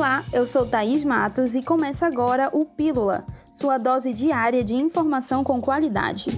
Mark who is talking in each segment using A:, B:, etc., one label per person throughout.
A: Olá, eu sou Thaís Matos e começa agora o Pílula, sua dose diária de informação com qualidade.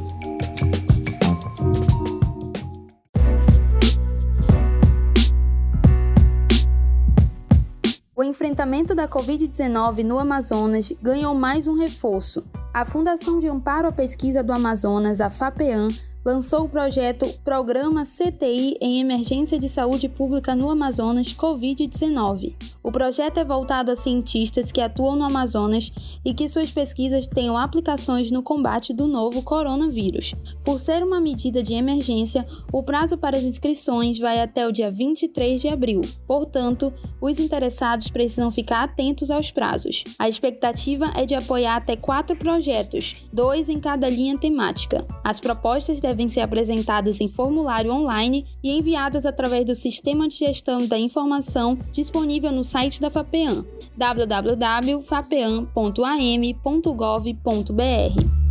A: O enfrentamento da Covid-19 no Amazonas ganhou mais um reforço. A Fundação de Amparo à Pesquisa do Amazonas, a FAPEAM, lançou o projeto Programa CTI em Emergência de Saúde Pública no Amazonas Covid-19. O projeto é voltado a cientistas que atuam no Amazonas e que suas pesquisas tenham aplicações no combate do novo coronavírus. Por ser uma medida de emergência, o prazo para as inscrições vai até o dia 23 de abril. Portanto, os interessados precisam ficar atentos aos prazos. A expectativa é de apoiar até quatro projetos, dois em cada linha temática. As propostas devem devem ser apresentadas em formulário online e enviadas através do Sistema de Gestão da Informação disponível no site da FAPEAM, www.fapeam.am.gov.br.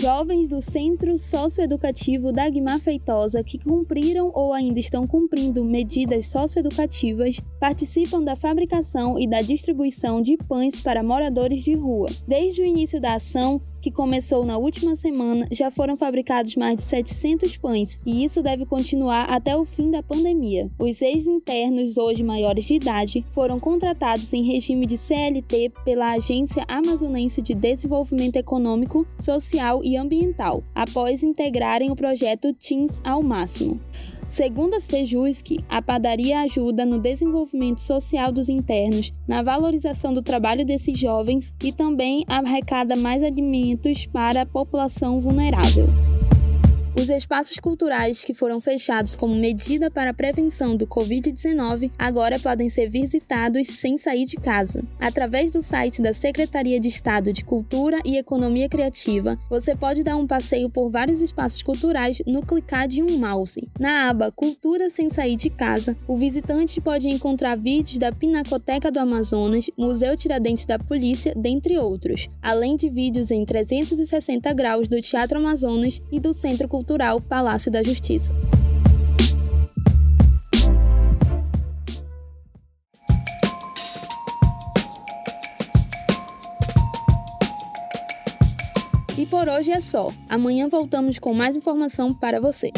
A: Jovens do Centro Socioeducativo Dagmar Feitosa que cumpriram ou ainda estão cumprindo medidas socioeducativas participam da fabricação e da distribuição de pães para moradores de rua. Desde o início da ação, que começou na última semana, já foram fabricados mais de 700 pães e isso deve continuar até o fim da pandemia. Os ex-internos, hoje maiores de idade, foram contratados em regime de CLT pela Agência Amazonense de Desenvolvimento Econômico, Social e Ambiental, após integrarem o projeto Teams ao máximo. Segundo a Sejusc, a padaria ajuda no desenvolvimento social dos internos, na valorização do trabalho desses jovens e também arrecada mais alimentos para a população vulnerável. Os espaços culturais que foram fechados como medida para a prevenção do Covid-19 agora podem ser visitados sem sair de casa. Através do site da Secretaria de Estado de Cultura e Economia Criativa, você pode dar um passeio por vários espaços culturais no clicar de um mouse. Na aba Cultura sem sair de casa, o visitante pode encontrar vídeos da Pinacoteca do Amazonas, Museu Tiradentes da Polícia, dentre outros, além de vídeos em 360 graus do Teatro Amazonas e do Centro Cultural Cultural Palácio da Justiça. E por hoje é só. Amanhã voltamos com mais informação para você.